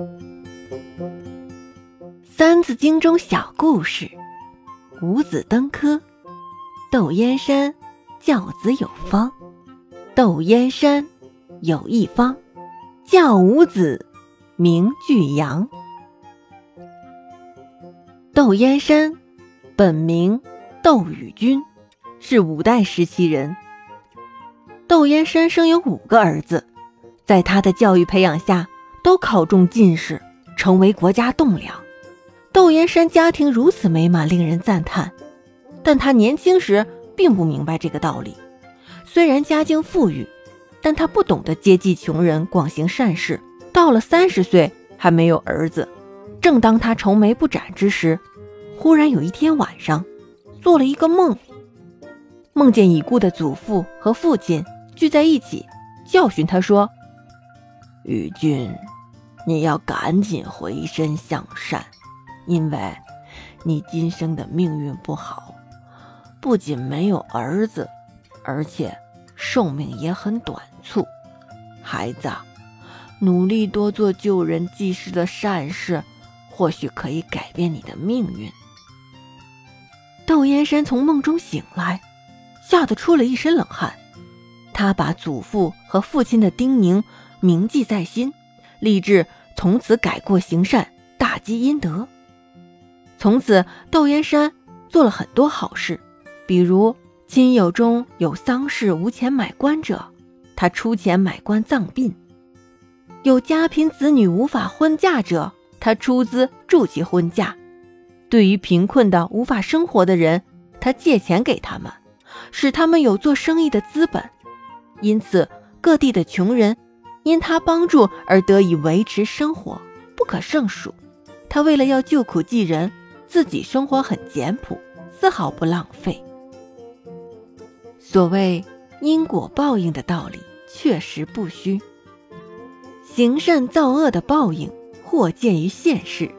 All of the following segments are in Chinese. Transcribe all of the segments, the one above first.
《三字经》中小故事：五子登科。窦燕山教子有方，窦燕山有一方，教五子名俱扬。窦燕山本名窦宇君，是五代时期人。窦燕山生有五个儿子，在他的教育培养下，都考中进士，成为国家栋梁。窦燕山家庭如此美满，令人赞叹。但他年轻时并不明白这个道理。虽然家境富裕，但他不懂得接济穷人，广行善事。到了三十岁还没有儿子，正当他愁眉不展之时，忽然有一天晚上，做了一个梦，梦见已故的祖父和父亲。聚在一起，教训他说：“宇君，你要赶紧回身向善，因为，你今生的命运不好，不仅没有儿子，而且寿命也很短促。孩子，努力多做救人济世的善事，或许可以改变你的命运。”窦燕山从梦中醒来，吓得出了一身冷汗。他把祖父和父亲的叮咛铭记在心，立志从此改过行善，大积阴德。从此，窦燕山做了很多好事，比如亲友中有丧事无钱买棺者，他出钱买棺葬殡；有家贫子女无法婚嫁者，他出资助其婚嫁；对于贫困的无法生活的人，他借钱给他们，使他们有做生意的资本。因此，各地的穷人因他帮助而得以维持生活，不可胜数。他为了要救苦济人，自己生活很简朴，丝毫不浪费。所谓因果报应的道理，确实不虚。行善造恶的报应，或见于现世，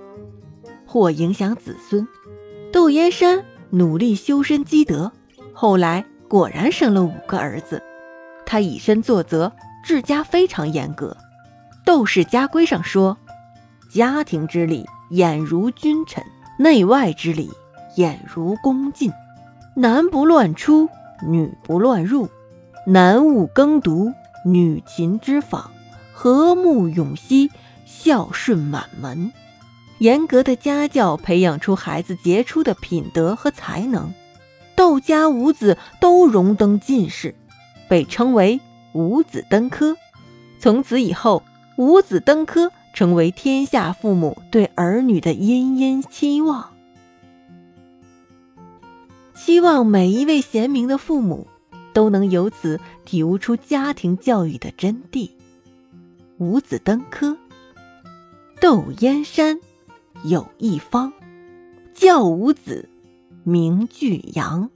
或影响子孙。窦燕山努力修身积德，后来果然生了五个儿子。他以身作则，治家非常严格。《窦氏家规》上说：“家庭之礼，俨如君臣；内外之礼，俨如恭敬。男不乱出，女不乱入；男勿耕读，女勤织纺。和睦永熙，孝顺满门。”严格的家教培养出孩子杰出的品德和才能。窦家五子都荣登进士。被称为五子登科，从此以后，五子登科成为天下父母对儿女的殷殷期望。希望每一位贤明的父母都能由此体悟出家庭教育的真谛。五子登科，窦燕山有一方，教五子名俱扬。